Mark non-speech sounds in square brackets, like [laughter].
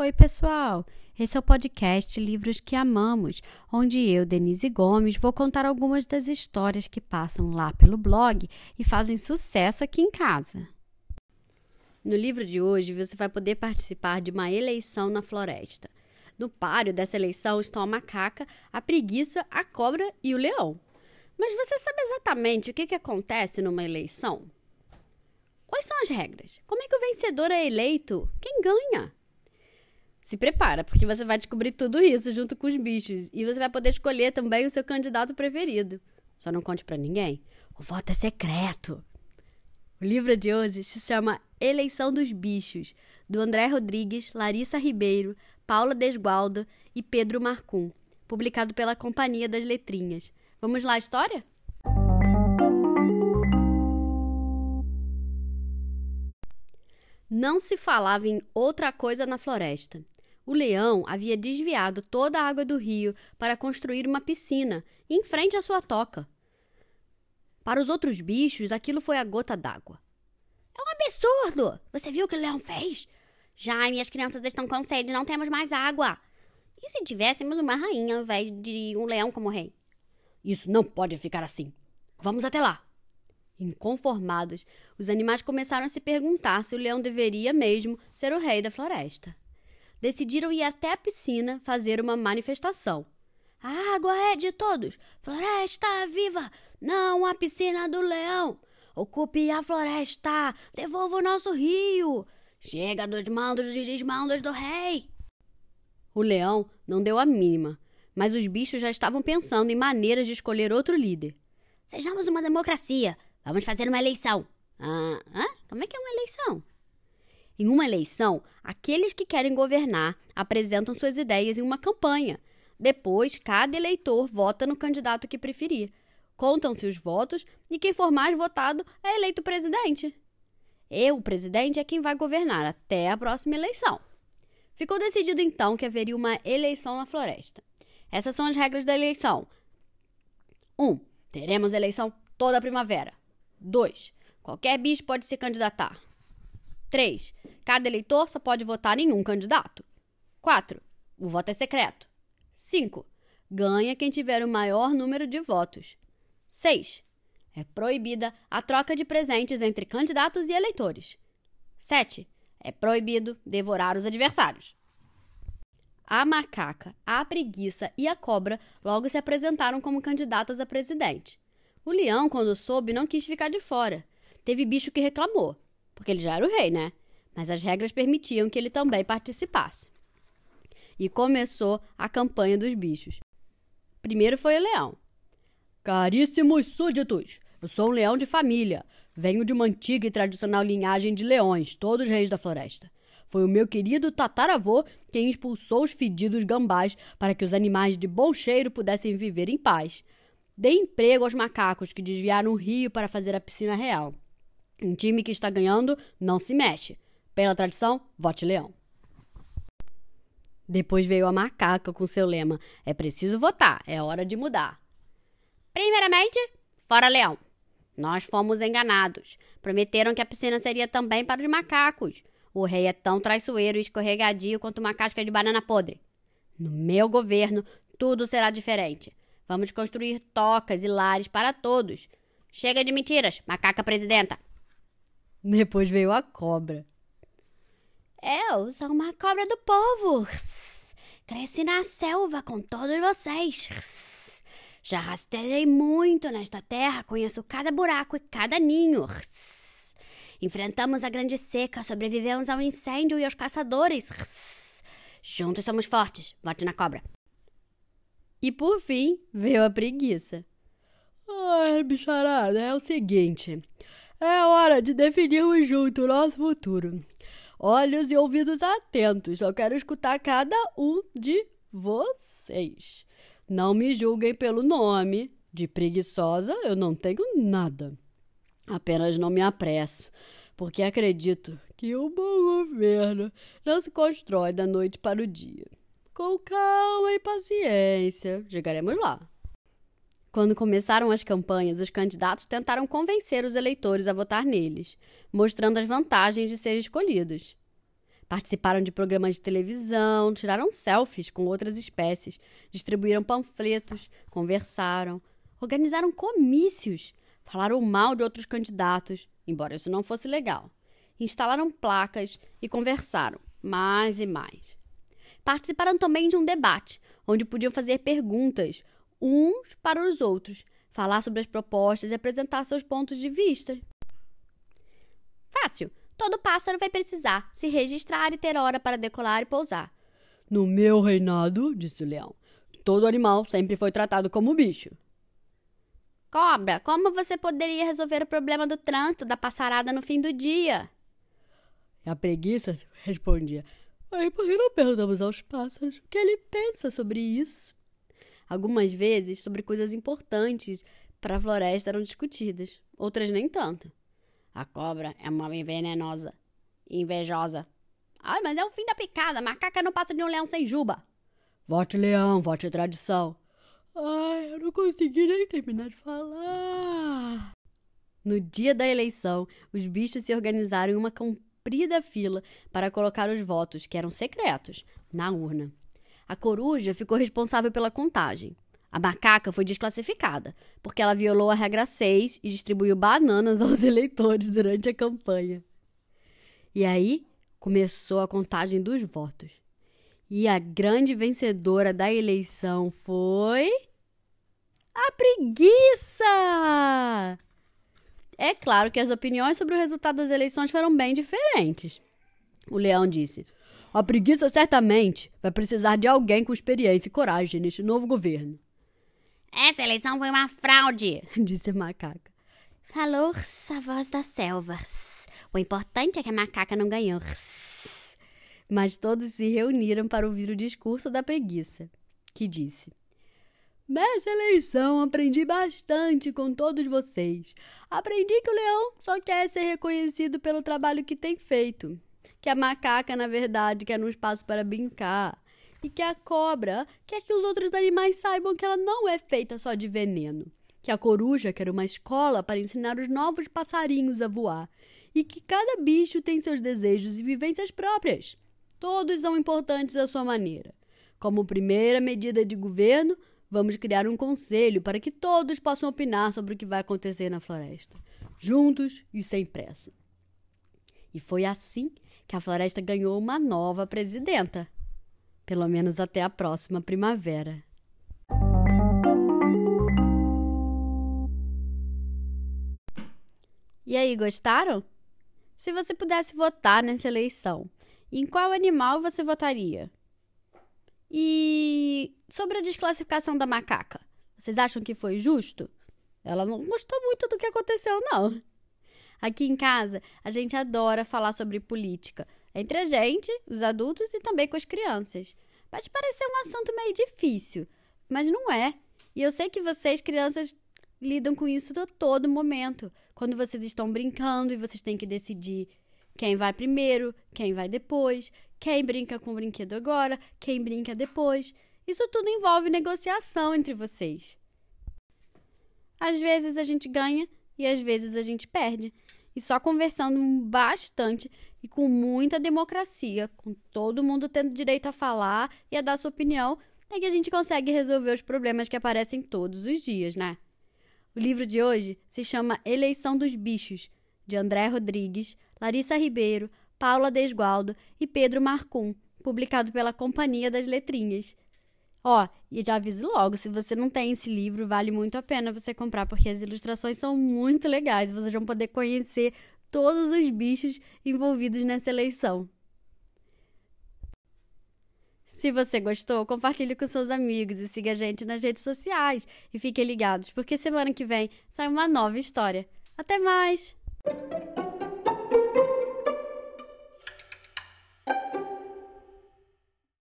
Oi, pessoal! Esse é o podcast Livros que Amamos, onde eu, Denise Gomes, vou contar algumas das histórias que passam lá pelo blog e fazem sucesso aqui em casa. No livro de hoje, você vai poder participar de uma eleição na floresta. No páreo dessa eleição estão a macaca, a preguiça, a cobra e o leão. Mas você sabe exatamente o que, que acontece numa eleição? Quais são as regras? Como é que o vencedor é eleito? Quem ganha? Se prepara, porque você vai descobrir tudo isso junto com os bichos e você vai poder escolher também o seu candidato preferido. Só não conte para ninguém. O voto é secreto. O livro de hoje se chama Eleição dos Bichos, do André Rodrigues, Larissa Ribeiro, Paula Desgualdo e Pedro Marcum, publicado pela Companhia das Letrinhas. Vamos lá, história? Não se falava em outra coisa na floresta. O leão havia desviado toda a água do rio para construir uma piscina em frente à sua toca. Para os outros bichos, aquilo foi a gota d'água. É um absurdo! Você viu o que o leão fez? Já minhas crianças estão com sede, não temos mais água. E se tivéssemos uma rainha ao invés de um leão como rei? Isso não pode ficar assim. Vamos até lá. Inconformados, os animais começaram a se perguntar se o leão deveria mesmo ser o rei da floresta. Decidiram ir até a piscina fazer uma manifestação. A água é de todos! Floresta viva! Não a piscina do leão! Ocupe a floresta! Devolva o nosso rio! Chega dos mandos e desmandos do rei! O leão não deu a mínima, mas os bichos já estavam pensando em maneiras de escolher outro líder. Sejamos uma democracia! Vamos fazer uma eleição. Ah, hã? Como é que é uma eleição? Em uma eleição, aqueles que querem governar apresentam suas ideias em uma campanha. Depois, cada eleitor vota no candidato que preferir. Contam-se os votos e quem for mais votado é eleito presidente. Eu, o presidente, é quem vai governar até a próxima eleição. Ficou decidido então que haveria uma eleição na floresta. Essas são as regras da eleição. 1. Um, teremos eleição toda a primavera. 2. Qualquer bicho pode se candidatar. 3. Cada eleitor só pode votar em um candidato. 4. O voto é secreto. 5. Ganha quem tiver o maior número de votos. 6. É proibida a troca de presentes entre candidatos e eleitores. 7. É proibido devorar os adversários. A macaca, a preguiça e a cobra logo se apresentaram como candidatas a presidente. O leão, quando soube, não quis ficar de fora. Teve bicho que reclamou, porque ele já era o rei, né? Mas as regras permitiam que ele também participasse. E começou a campanha dos bichos. Primeiro foi o leão. Caríssimos súditos, eu sou um leão de família. Venho de uma antiga e tradicional linhagem de leões, todos reis da floresta. Foi o meu querido tataravô quem expulsou os fedidos gambás para que os animais de bom cheiro pudessem viver em paz. Dê emprego aos macacos que desviaram o rio para fazer a piscina real. Um time que está ganhando não se mexe. Pela tradição, vote leão. Depois veio a macaca com seu lema: É preciso votar, é hora de mudar. Primeiramente, fora leão. Nós fomos enganados. Prometeram que a piscina seria também para os macacos. O rei é tão traiçoeiro e escorregadio quanto uma casca de banana podre. No meu governo, tudo será diferente. Vamos construir tocas e lares para todos. Chega de mentiras, macaca presidenta. [laughs] Depois veio a cobra. Eu sou uma cobra do povo. Cresci na selva com todos vocês. Já rastejei muito nesta terra, conheço cada buraco e cada ninho. Enfrentamos a grande seca, sobrevivemos ao incêndio e aos caçadores. Juntos somos fortes. Vote na cobra. E por fim, veio a preguiça. Ai, bicharada, é o seguinte: é hora de definirmos junto o nosso futuro. Olhos e ouvidos atentos, eu quero escutar cada um de vocês. Não me julguem pelo nome. De preguiçosa eu não tenho nada. Apenas não me apresso, porque acredito que o bom governo não se constrói da noite para o dia. Com calma e paciência, chegaremos lá. Quando começaram as campanhas, os candidatos tentaram convencer os eleitores a votar neles, mostrando as vantagens de serem escolhidos. Participaram de programas de televisão, tiraram selfies com outras espécies, distribuíram panfletos, conversaram, organizaram comícios, falaram mal de outros candidatos, embora isso não fosse legal. Instalaram placas e conversaram mais e mais. Participaram também de um debate, onde podiam fazer perguntas uns para os outros, falar sobre as propostas e apresentar seus pontos de vista. Fácil. Todo pássaro vai precisar se registrar e ter hora para decolar e pousar. No meu reinado, disse o leão, todo animal sempre foi tratado como bicho. Cobra, como você poderia resolver o problema do trânsito da passarada no fim do dia? A preguiça respondia: Aí por que não perguntamos aos pássaros o que ele pensa sobre isso? Algumas vezes, sobre coisas importantes para a floresta eram discutidas, outras nem tanto. A cobra é uma venenosa. Invejosa. Ai, mas é o fim da picada. Macaca não passa de um leão sem juba. Vote leão, vote tradição. Ai, eu não consegui nem terminar de falar. No dia da eleição, os bichos se organizaram em uma comprida fila para colocar os votos, que eram secretos, na urna. A coruja ficou responsável pela contagem. A macaca foi desclassificada, porque ela violou a regra 6 e distribuiu bananas [laughs] aos eleitores durante a campanha. E aí começou a contagem dos votos. E a grande vencedora da eleição foi. A preguiça! É claro que as opiniões sobre o resultado das eleições foram bem diferentes. O leão disse: A preguiça certamente vai precisar de alguém com experiência e coragem neste novo governo. Essa eleição foi uma fraude, [laughs] disse a macaca. Falou a voz das selvas. O importante é que a macaca não ganhou. Mas todos se reuniram para ouvir o discurso da preguiça, que disse: Nessa eleição aprendi bastante com todos vocês. Aprendi que o leão só quer ser reconhecido pelo trabalho que tem feito. Que a macaca, na verdade, quer um espaço para brincar e que a cobra quer que os outros animais saibam que ela não é feita só de veneno, que a coruja quer uma escola para ensinar os novos passarinhos a voar e que cada bicho tem seus desejos e vivências próprias. Todos são importantes à sua maneira. Como primeira medida de governo, vamos criar um conselho para que todos possam opinar sobre o que vai acontecer na floresta, juntos e sem pressa. E foi assim que a floresta ganhou uma nova presidenta pelo menos até a próxima primavera. E aí, gostaram? Se você pudesse votar nessa eleição, em qual animal você votaria? E sobre a desclassificação da macaca, vocês acham que foi justo? Ela não gostou muito do que aconteceu, não. Aqui em casa, a gente adora falar sobre política, entre a gente, os adultos e também com as crianças. Pode parecer um assunto meio difícil, mas não é. E eu sei que vocês, crianças, lidam com isso a todo momento. Quando vocês estão brincando e vocês têm que decidir quem vai primeiro, quem vai depois, quem brinca com o brinquedo agora, quem brinca depois. Isso tudo envolve negociação entre vocês. Às vezes a gente ganha e às vezes a gente perde. E só conversando bastante e com muita democracia, com todo mundo tendo direito a falar e a dar sua opinião, é que a gente consegue resolver os problemas que aparecem todos os dias, né? O livro de hoje se chama Eleição dos Bichos, de André Rodrigues, Larissa Ribeiro, Paula Desgualdo e Pedro Marcum, publicado pela Companhia das Letrinhas. Ó, e já aviso logo, se você não tem esse livro, vale muito a pena você comprar, porque as ilustrações são muito legais. Vocês vão poder conhecer todos os bichos envolvidos nessa eleição. Se você gostou, compartilhe com seus amigos e siga a gente nas redes sociais. E fiquem ligados, porque semana que vem sai uma nova história. Até mais!